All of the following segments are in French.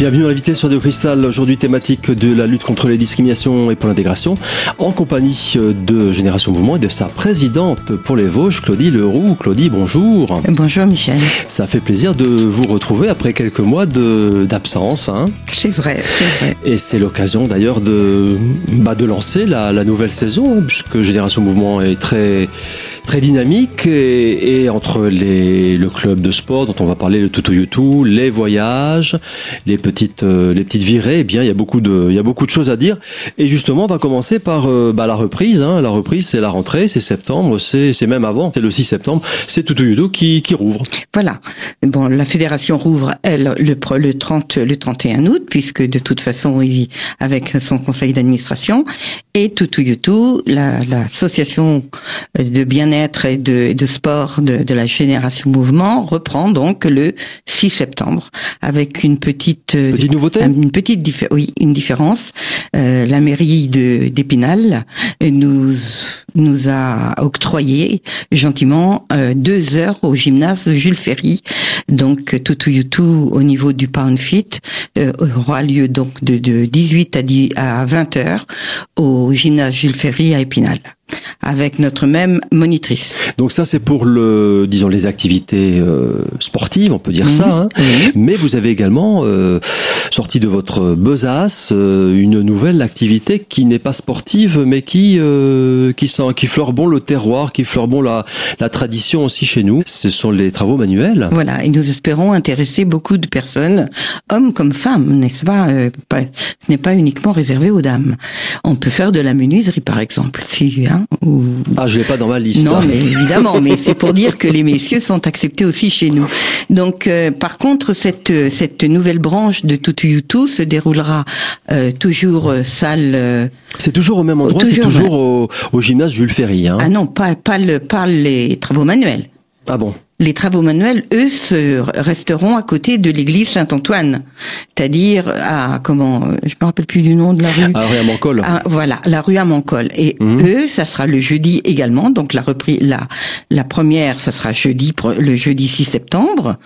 Bienvenue invité sur Radio Cristal, aujourd'hui thématique de la lutte contre les discriminations et pour l'intégration, en compagnie de Génération Mouvement et de sa présidente pour les Vosges, Claudie Leroux. Claudie, bonjour. Bonjour Michel. Ça fait plaisir de vous retrouver après quelques mois d'absence. Hein. C'est vrai, c'est vrai. Et c'est l'occasion d'ailleurs de, bah, de lancer la, la nouvelle saison, puisque Génération Mouvement est très très dynamique et, entre les, le club de sport dont on va parler, le Tutu Yutu, les voyages, les petites, euh, les petites virées, eh bien il y a beaucoup de, il y a beaucoup de choses à dire. Et justement, on va commencer par euh, bah, la reprise. Hein. La reprise, c'est la rentrée, c'est septembre, c'est, même avant, c'est le 6 septembre, c'est Tutu Yutu qui, qui rouvre. Voilà. Bon, la fédération rouvre elle le, le 30, le 31 août, puisque de toute façon, il avec son conseil d'administration et Tutu Yutu, l'association de bien-être et de, de sport de, de, la génération mouvement reprend donc le 6 septembre avec une petite euh, petite nouveauté? une petite oui une différence. Euh, la mairie de d'Épinal nous nous a octroyé gentiment euh, deux heures au gymnase Jules Ferry. Donc Yutu au niveau du Pound Fit euh, aura lieu donc de, de 18 à 10 à 20 heures au gymnase Jules Ferry à Épinal avec notre même monitrice. Donc ça c'est pour le, disons les activités euh, sportives, on peut dire ça. Mhm. Hein. Mais vous avez également euh, sorti de votre besace euh, une nouvelle activité qui n'est pas sportive, mais qui qui sent, qui fleure bon le terroir, qui fleure bon la, la tradition aussi chez nous. Ce sont les travaux manuels. Voilà, et nous espérons intéresser beaucoup de personnes, hommes comme femmes, n'est-ce pas, pas Ce n'est pas uniquement réservé aux dames. On peut faire de la menuiserie par exemple, si hein, ah, je l'ai pas dans ma liste. Non, mais évidemment, mais c'est pour dire que les messieurs sont acceptés aussi chez nous. Donc, euh, par contre, cette cette nouvelle branche de Tutu Yutu se déroulera euh, toujours euh, salle. c'est toujours au même endroit, c'est toujours au, au, gymnase Jules Ferry. Hein. Ah non, pas pas le pas les travaux manuels. Ah bon? Les travaux manuels, eux, se resteront à côté de l'église Saint-Antoine, c'est-à-dire à comment, je me rappelle plus du nom de la rue. À rue à Mancol. voilà, la rue à Mancol. Et mhm. eux, ça sera le jeudi également. Donc la reprise, la la première, ça sera jeudi, le jeudi 6 septembre,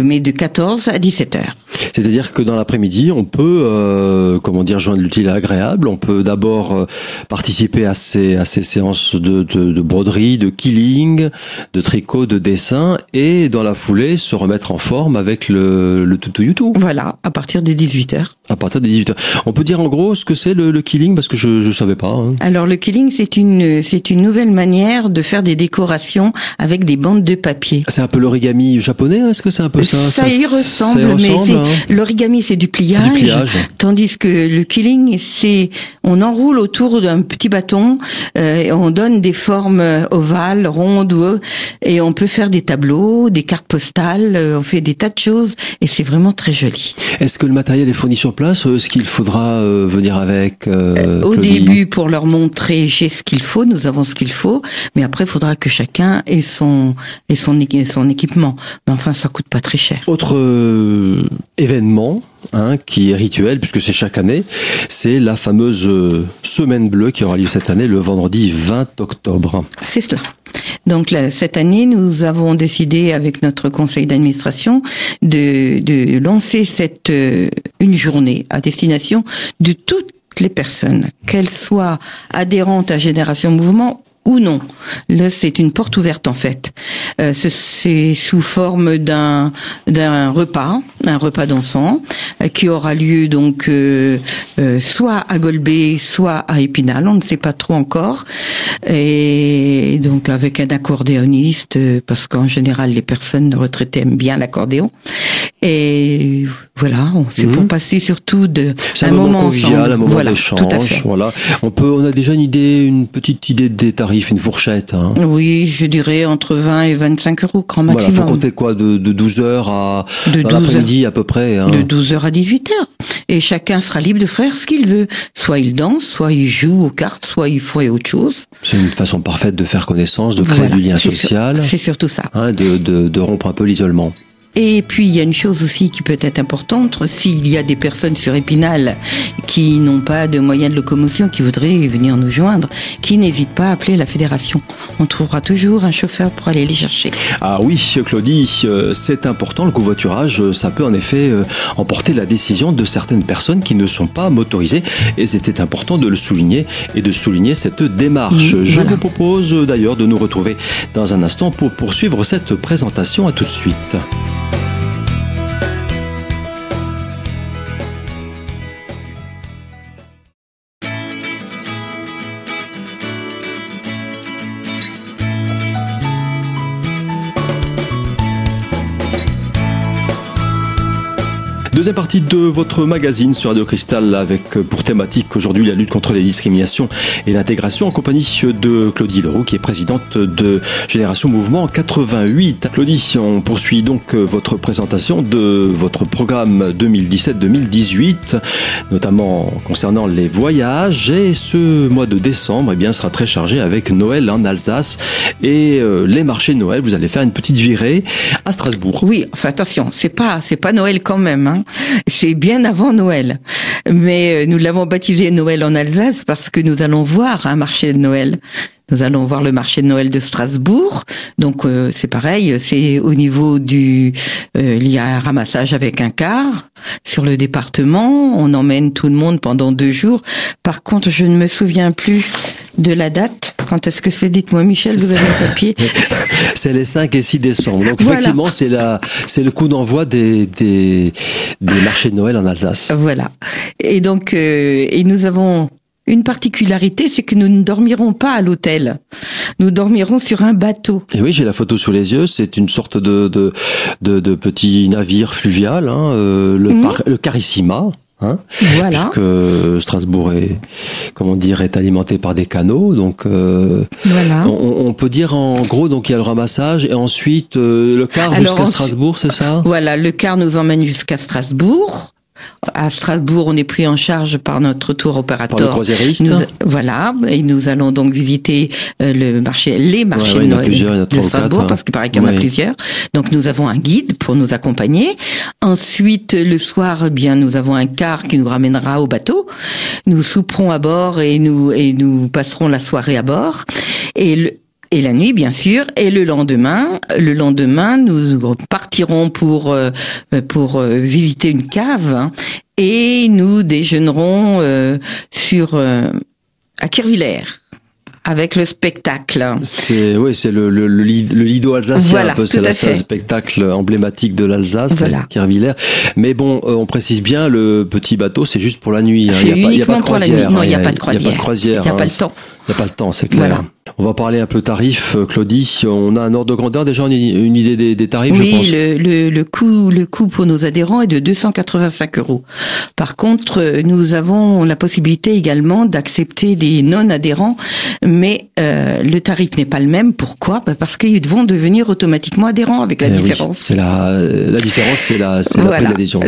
mais de 14 à 17 heures. C'est-à-dire que dans l'après-midi, on peut, euh, comment dire, joindre l'utile à l'agréable. On peut d'abord euh, participer à ces à ces séances de, de, de broderie, de killing, de tricot, de dessin et dans la foulée se remettre en forme avec le, le YouTube. Voilà, à partir des 18h. À partir des 18h. On peut dire en gros ce que c'est le, le, killing parce que je ne savais pas. Hein. Alors le killing c'est une c'est une nouvelle manière de faire des décorations avec des bandes de papier. C'est un peu l'origami japonais, hein, est-ce que c'est un peu ça? Ça, y ressemble, mais hein. l'origami c'est du pliage, du pliage, tandis que le killing c'est on enroule autour d'un petit bâton euh, et on donne des formes ovales, rondes et on peut faire des tableaux des cartes postales, euh, on fait des tas de choses et c'est vraiment très joli. Est-ce que le matériel est fourni sur place Est-ce qu'il faudra euh, venir avec euh, Au début, pour leur montrer j'ai ce qu'il faut, nous avons ce qu'il faut, mais après il faudra que chacun ait son ait son, son équipement. Mais enfin, ça coûte pas très cher. Autre événement hein, qui est rituel puisque c'est chaque année, c'est la fameuse semaine bleue qui aura lieu cette année le vendredi 20 octobre. C'est cela. Donc cette année, nous avons décidé avec notre conseil d'administration de, lancer cette euh, une journée à destination de toutes les personnes, qu'elles soient adhérentes à Génération Mouvement ou non. Là, c'est une porte ouverte en fait. Euh, c'est sous forme d'un d'un repas, un repas dansant, euh, qui aura lieu donc euh, euh, soit à Golbet, soit à Épinal, on ne sait pas trop encore, et donc avec un accordéoniste, parce qu'en général les personnes retraitées aiment bien l'accordéon. Et voilà, c'est pour mhm. passer surtout de un, un, moment, convivial, un moment voilà, d'échange. Voilà, on peut, on a déjà une idée, une petite idée des tarifs, une fourchette. Hein. Oui, je dirais entre 20 et 25 euros grand maximum. Voilà, faut compter quoi de, de 12 heures à l'après-midi à peu près. Hein. De 12 heures à 18 heures. Et chacun sera libre de faire ce qu'il veut. Soit il danse, soit il joue aux cartes, soit il fait autre chose. C'est une façon parfaite de faire connaissance, de créer du lien social. C'est surtout ça. Hein, de, de, de rompre un peu l'isolement. Et puis il y a une chose aussi qui peut être importante, s'il y a des personnes sur Épinal qui n'ont pas de moyens de locomotion, qui voudraient venir nous joindre, qui n'hésitent pas à appeler la fédération. On trouvera toujours un chauffeur pour aller les chercher. Ah oui, Claudie, euh, c'est important, le covoiturage, euh, ça peut en effet euh, emporter la décision de certaines personnes qui ne sont pas motorisées et c'était important de le souligner et de souligner cette démarche. Je vous propose d'ailleurs de nous retrouver dans un instant pour poursuivre cette présentation. À tout de suite. Deuxième partie de votre magazine sur Radio Cristal avec euh, pour thématique aujourd'hui la lutte contre les discriminations et l'intégration en compagnie de Claudie Leroux qui est présidente de Génération Mouvement 88. Claudie, on poursuit donc euh, votre présentation de votre programme 2017-2018, notamment concernant les voyages et ce mois de décembre eh bien, sera très chargé avec Noël en Alsace et euh, les marchés de Noël. Vous allez faire une petite virée à Strasbourg. Oui, enfin attention, c'est pas c'est pas Noël quand même. Hein. C'est bien avant Noël. Mais euh, nous l'avons baptisé Noël en Alsace parce que nous allons voir un marché de Noël. Nous allons voir le marché de Noël de Strasbourg. Donc euh, c'est pareil, c'est au niveau du euh, il y a un ramassage avec un car sur le département, on emmène tout le monde pendant deux jours. Par contre, je ne me souviens plus de la date. Quand est-ce que c'est? Dites-moi, Michel, vous avez le papier? C'est les 5 et 6 décembre. Donc effectivement, c'est la, c'est le coup d'envoi des, des, des marchés de Noël en Alsace. Voilà. Et donc, euh, et nous avons une particularité, c'est que nous ne dormirons pas à l'hôtel. Nous dormirons sur un bateau. Et oui, j'ai la photo sous les yeux. C'est une sorte de de, de, de petit navire fluvial, hein, euh, le, Mhm. par- le Carissima. Hein, Voilà. Puisque Strasbourg est, comment dire, est alimenté par des canaux, donc euh, Voilà. on, on peut dire en gros, donc il y a le ramassage et ensuite euh, le car jusqu'à Strasbourg, c'est ça? Voilà, le car nous emmène jusqu'à Strasbourg. À Strasbourg, on est pris en charge par notre tour Par le opérateur. croisiériste. Nous- voilà, et nous allons donc visiter euh, le marché, les marchés Ouais, ouais, il y de en a de ou Strasbourg, hein. parce qu'il paraît qu'il y en a plusieurs. Donc nous avons un guide pour nous accompagner. Ensuite, le soir, eh bien, nous avons un car qui nous ramènera au bateau. Nous souperons à bord et nous et nous passerons la soirée à bord. Et le, et la nuit, bien sûr. Et le lendemain, le lendemain, nous partirons pour euh, pour euh, visiter une cave hein, et nous déjeunerons euh, sur à Kirvillers avec le spectacle. C'est oui, c'est le le, le, Lid- le Lido alsacien, Voilà, un peu, c'est fait. spectacle emblématique de l'Alsace, Voilà. Kervillers. Mais bon, on précise bien, le petit bateau, c'est juste pour la nuit. hein. Il y a pas- il y a pas de croisière, Non, hein. il n'y a pas de Il n'y a pas de croisière. Il n'y a pas hein. le temps. Il n'y a pas le temps, c'est clair. Voilà. On va parler un peu tarifs, euh, Claudie. On a un ordre de grandeur déjà, une idée des, des tarifs, je pense. Oui, le, le, le coût le coût pour nos adhérents est de 285 euros. Par contre, euh, nous avons la possibilité également d'accepter des non-adhérents, mais euh, le tarif n'est pas le même. Pourquoi? Bah, Parce qu'ils vont devenir automatiquement adhérents avec la Eh oui, différence. c'est la, la différence, c'est la, c'est Voilà. d'adhésion.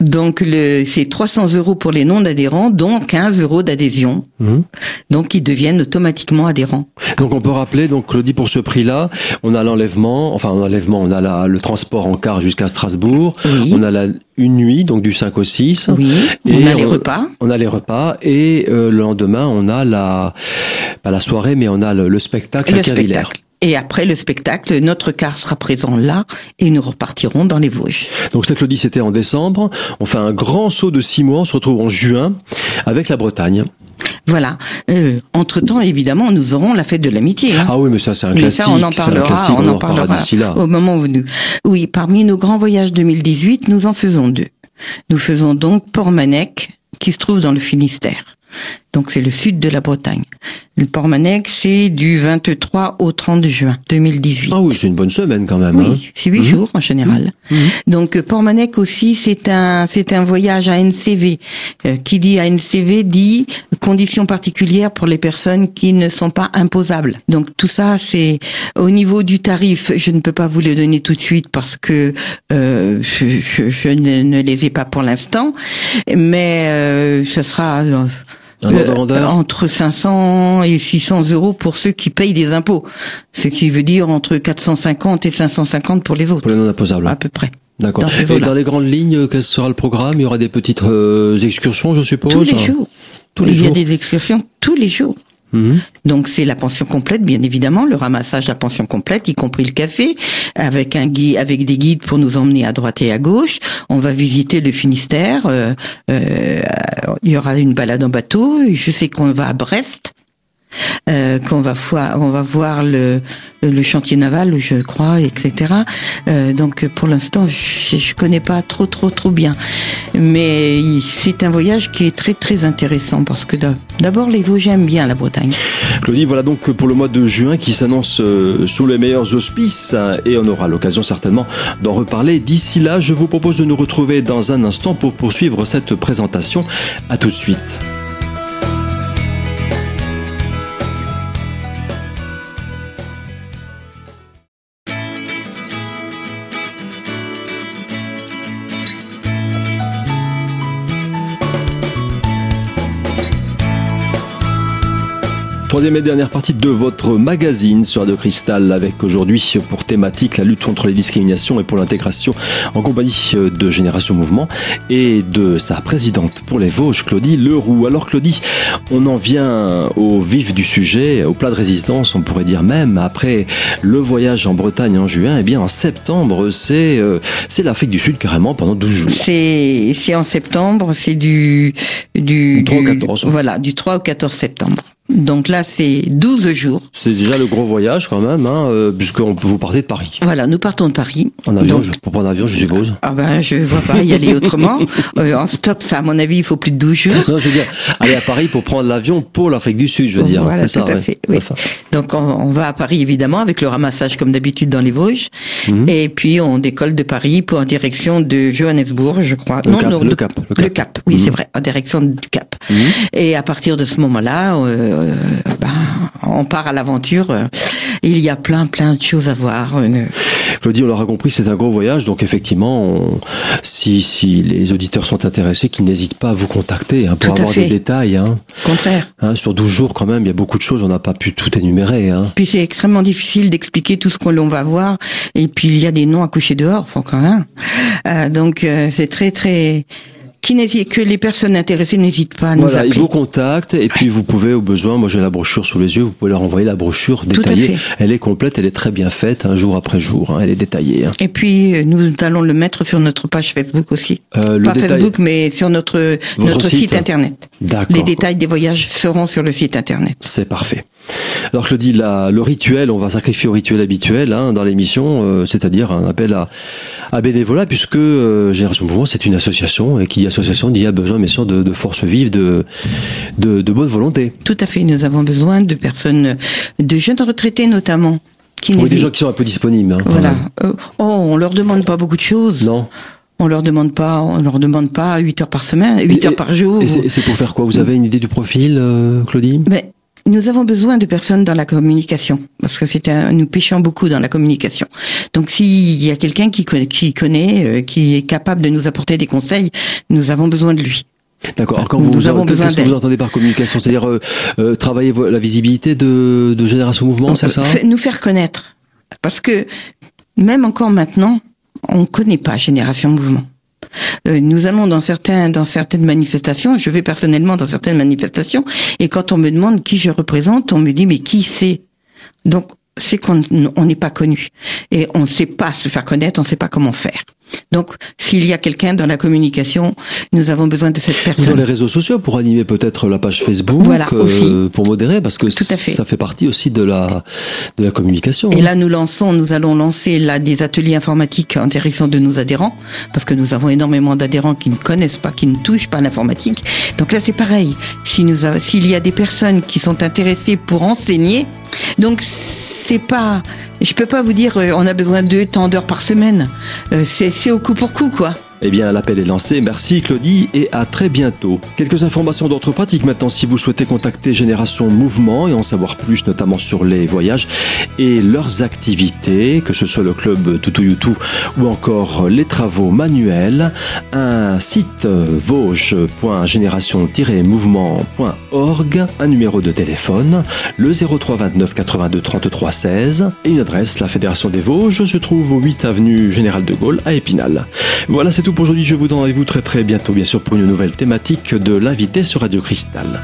Donc le c'est 300 euros pour les non-adhérents, dont 15 euros d'adhésion. Mhm. Donc ils deviennent automatiquement adhérents. Donc on peut rappeler, donc Claudie, pour ce prix-là, on a l'enlèvement, enfin l'enlèvement, on a la, le transport en car jusqu'à Strasbourg, Oui. on a la, une nuit, donc du 5 au 6, Oui. Et on a les on- repas. on a les repas, et euh, le lendemain, on a la, pas la soirée, mais on a le, le spectacle à le spectacle. Et après le spectacle, notre car sera présent là et nous repartirons dans les Vosges. Donc ça, Claudie, c'était en décembre. On fait un grand saut de six mois, on se retrouve en juin avec la Bretagne. Voilà. Euh, entre temps, évidemment, nous aurons la fête de l'amitié. hein. Ah oui, mais ça c'est un Mais classique. ça, on en parlera, classique, on en parlera d'ici là. au moment venu. Oui, parmi nos grands voyages 2018, nous en faisons deux. Nous faisons donc Portmanec, qui se trouve dans le Finistère. Donc c'est le sud de la Bretagne. Le Portmanec, c'est du 23 au 30 juin 2018. Ah oui, c'est une bonne semaine quand même. hein. Oui, c'est huit Mhm. jours en général. Mhm. Donc euh, Portmanec aussi, c'est un c'est un voyage à NCV. Euh, qui dit ANCV dit conditions particulières pour les personnes qui ne sont pas imposables. Donc tout ça, c'est au niveau du tarif. Je ne peux pas vous le donner tout de suite parce que euh, je, je- je ne, ne les ai pas pour l'instant, mais euh, ce sera Un ordre de grandeur entre 500 et 600 euros pour ceux qui payent des impôts, ce qui veut dire entre 450 et 550 pour les autres, pour les non imposables. à peu près. D'accord. Dans dans les grandes lignes, quel sera le programme? Il y aura des petites euh, excursions, je suppose? Tous les jours. Tous les Il y a des excursions tous les jours. Mhm. Donc c'est la pension complète, bien évidemment, le ramassage de la pension complète, y compris le café, avec un guide, avec des guides pour nous emmener à droite et à gauche. On va visiter le Finistère. euh, euh, il y aura une balade en bateau. Je sais qu'on va à Brest. Euh, qu'on va voir, on va voir le, chantier naval, je crois, etc. Euh, donc pour l'instant, je, je connais pas trop, trop, trop bien, mais c'est un voyage qui est très, très intéressant parce que d'ab- d'abord les Vosges aiment bien la Bretagne. Claudie, voilà donc pour le mois de juin qui s'annonce euh, sous les meilleurs auspices hein, et on aura l'occasion certainement d'en reparler. D'ici là, je vous propose de nous retrouver dans un instant pour poursuivre cette présentation. À tout de suite. Troisième et dernière partie de votre magazine sur de Cristal avec aujourd'hui pour thématique la lutte contre les discriminations et pour l'intégration en compagnie de Génération Mouvement et de sa présidente pour les Vosges, Claudie Leroux. Alors Claudie, on en vient au vif du sujet, au plat de résistance, on pourrait dire même après le voyage en Bretagne en juin, et bien en septembre, c'est euh, c'est l'Afrique du Sud carrément pendant 12 jours. C'est c'est en septembre, c'est du du 3 au du- 14. Voilà, du 3 au 14 septembre. Donc là, c'est 12 jours. C'est déjà le gros voyage quand même, hein, euh, puisqu'on vous partez de Paris. Voilà, nous partons de Paris. En avion, Donc, je- pour prendre l'avion, je suppose. ah ben, je vois pas y aller autrement. Euh, en stop, ça, à mon avis, il faut plus de 12 jours. Non, je veux dire, aller à Paris pour prendre l'avion pour l'Afrique du Sud, je veux dire. Voilà, c'est ça, tout à ouais. fait. oui. Enfin, Donc on, on va à Paris évidemment avec le ramassage comme d'habitude dans les Vosges, Mhm. et puis on décolle de Paris pour en direction de Johannesburg, je crois. Le Cap, le de- Cap, le le Cap. Oui, Mhm. c'est vrai, en direction du Cap. Mhm. Et à partir de ce moment-là, euh, ben, on part à l'aventure. Euh, Il y a plein, plein de choses à voir. Euh, Claudie, on l'aura compris, c'est un gros voyage, donc effectivement, on- si, si les auditeurs sont intéressés, qu'ils n'hésitent pas à vous contacter hein, pour Tout avoir des détails. Hein. Contraire. Hein, sur 12 jours, quand même, il y a beaucoup de choses, on n'a pas pu tout énumérer. Puis c'est extrêmement difficile d'expliquer tout ce que l'on va voir. Et puis il y a des noms à coucher dehors, faut quand même. Euh, donc euh, c'est très très qui que les personnes intéressées n'hésitent pas à nous Voilà, ils appeler. vous contactent et puis vous pouvez au besoin, moi j'ai la brochure sous les yeux, vous pouvez leur envoyer la brochure détaillée. Elle est complète, elle est très bien faite, un jour après jour, hein, elle est détaillée. hein. Et puis euh, nous allons le mettre sur notre page Facebook aussi. Euh, le Pas détail- Facebook, mais sur notre Votre notre site. site, internet. D'accord. Les détails des voyages seront sur le site internet. C'est parfait. Alors Claudie, la, le rituel, on va sacrifier au rituel habituel hein, dans l'émission, euh, c'est-à-dire un appel à, à bénévolat, puisque euh, Génération Mouvement, c'est une association, et qui dit association dit a besoin bien sûr de, de forces vives, de, de, de bonne volonté. Tout à fait. Nous avons besoin de personnes, de jeunes retraités notamment, qui Oui, des gens qui sont un peu disponibles. hein, Voilà. Euh, oh, on leur demande pas beaucoup de choses. Non. On leur demande pas, on leur demande pas 8 heures par semaine, 8 Et- heures par jour. Et c'est c'est pour faire quoi? Vous avez une idée du profil, euh, Claudie? Mais nous avons besoin de personnes dans la communication parce que c'est un, nous pêchons beaucoup dans la communication. Donc s'il y a quelqu'un qui connaît, qui connaît, euh, qui est capable de nous apporter des conseils, nous avons besoin de lui. D'accord. Quand Nous vous, avons besoin qu'est-ce que vous entendez par communication? C'est-à-dire euh, euh, travailler la visibilité de, de Génération Mouvement, c'est ça? nous faire connaître. Parce que même encore maintenant, on connaît pas Génération Mouvement. Euh, nous allons dans certains dans certaines manifestations, je vais personnellement dans certaines manifestations, et quand on me demande qui je représente, on me dit mais qui c'est? Donc c'est qu'on on n'est pas connu et on ne sait pas se faire connaître, on ne sait pas comment faire. Donc s'il y a quelqu'un dans la communication, nous avons besoin de cette Ou dans personne. les réseaux sociaux pour animer peut-être la page Facebook, Voilà, euh, pour modérer, parce que fait. ça fait partie aussi de la de la communication. Et là, nous lançons, nous allons lancer là des ateliers informatiques en direction de nos adhérents, parce que nous avons énormément d'adhérents qui ne connaissent pas, qui ne touchent pas l'informatique. Donc là, c'est pareil. Si nous, a- s'il y a des personnes qui sont intéressées pour enseigner, donc c'est pas, je peux pas vous dire, euh, on a besoin de tant d'heures par semaine. Euh, c'est, c'est au coup pour coup, quoi. Eh bien, l'appel est lancé. Merci Claudie et à très bientôt. Quelques informations d'autres pratiques maintenant si vous souhaitez contacter Génération Mouvement et en savoir plus notamment sur les voyages et leurs activités, que ce soit le club Youtube ou encore les travaux manuels. Un site vosges.génération-mouvement.org, un numéro de téléphone, le 03 29 82 33 16 et une adresse, la Fédération des Vosges se trouve au 8 avenue Général de Gaulle à Épinal. Voilà, c'est pour aujourd'hui. Je vous donne rendez-vous très très bientôt, bien sûr, pour une nouvelle thématique de l'invité sur Radio Cristal.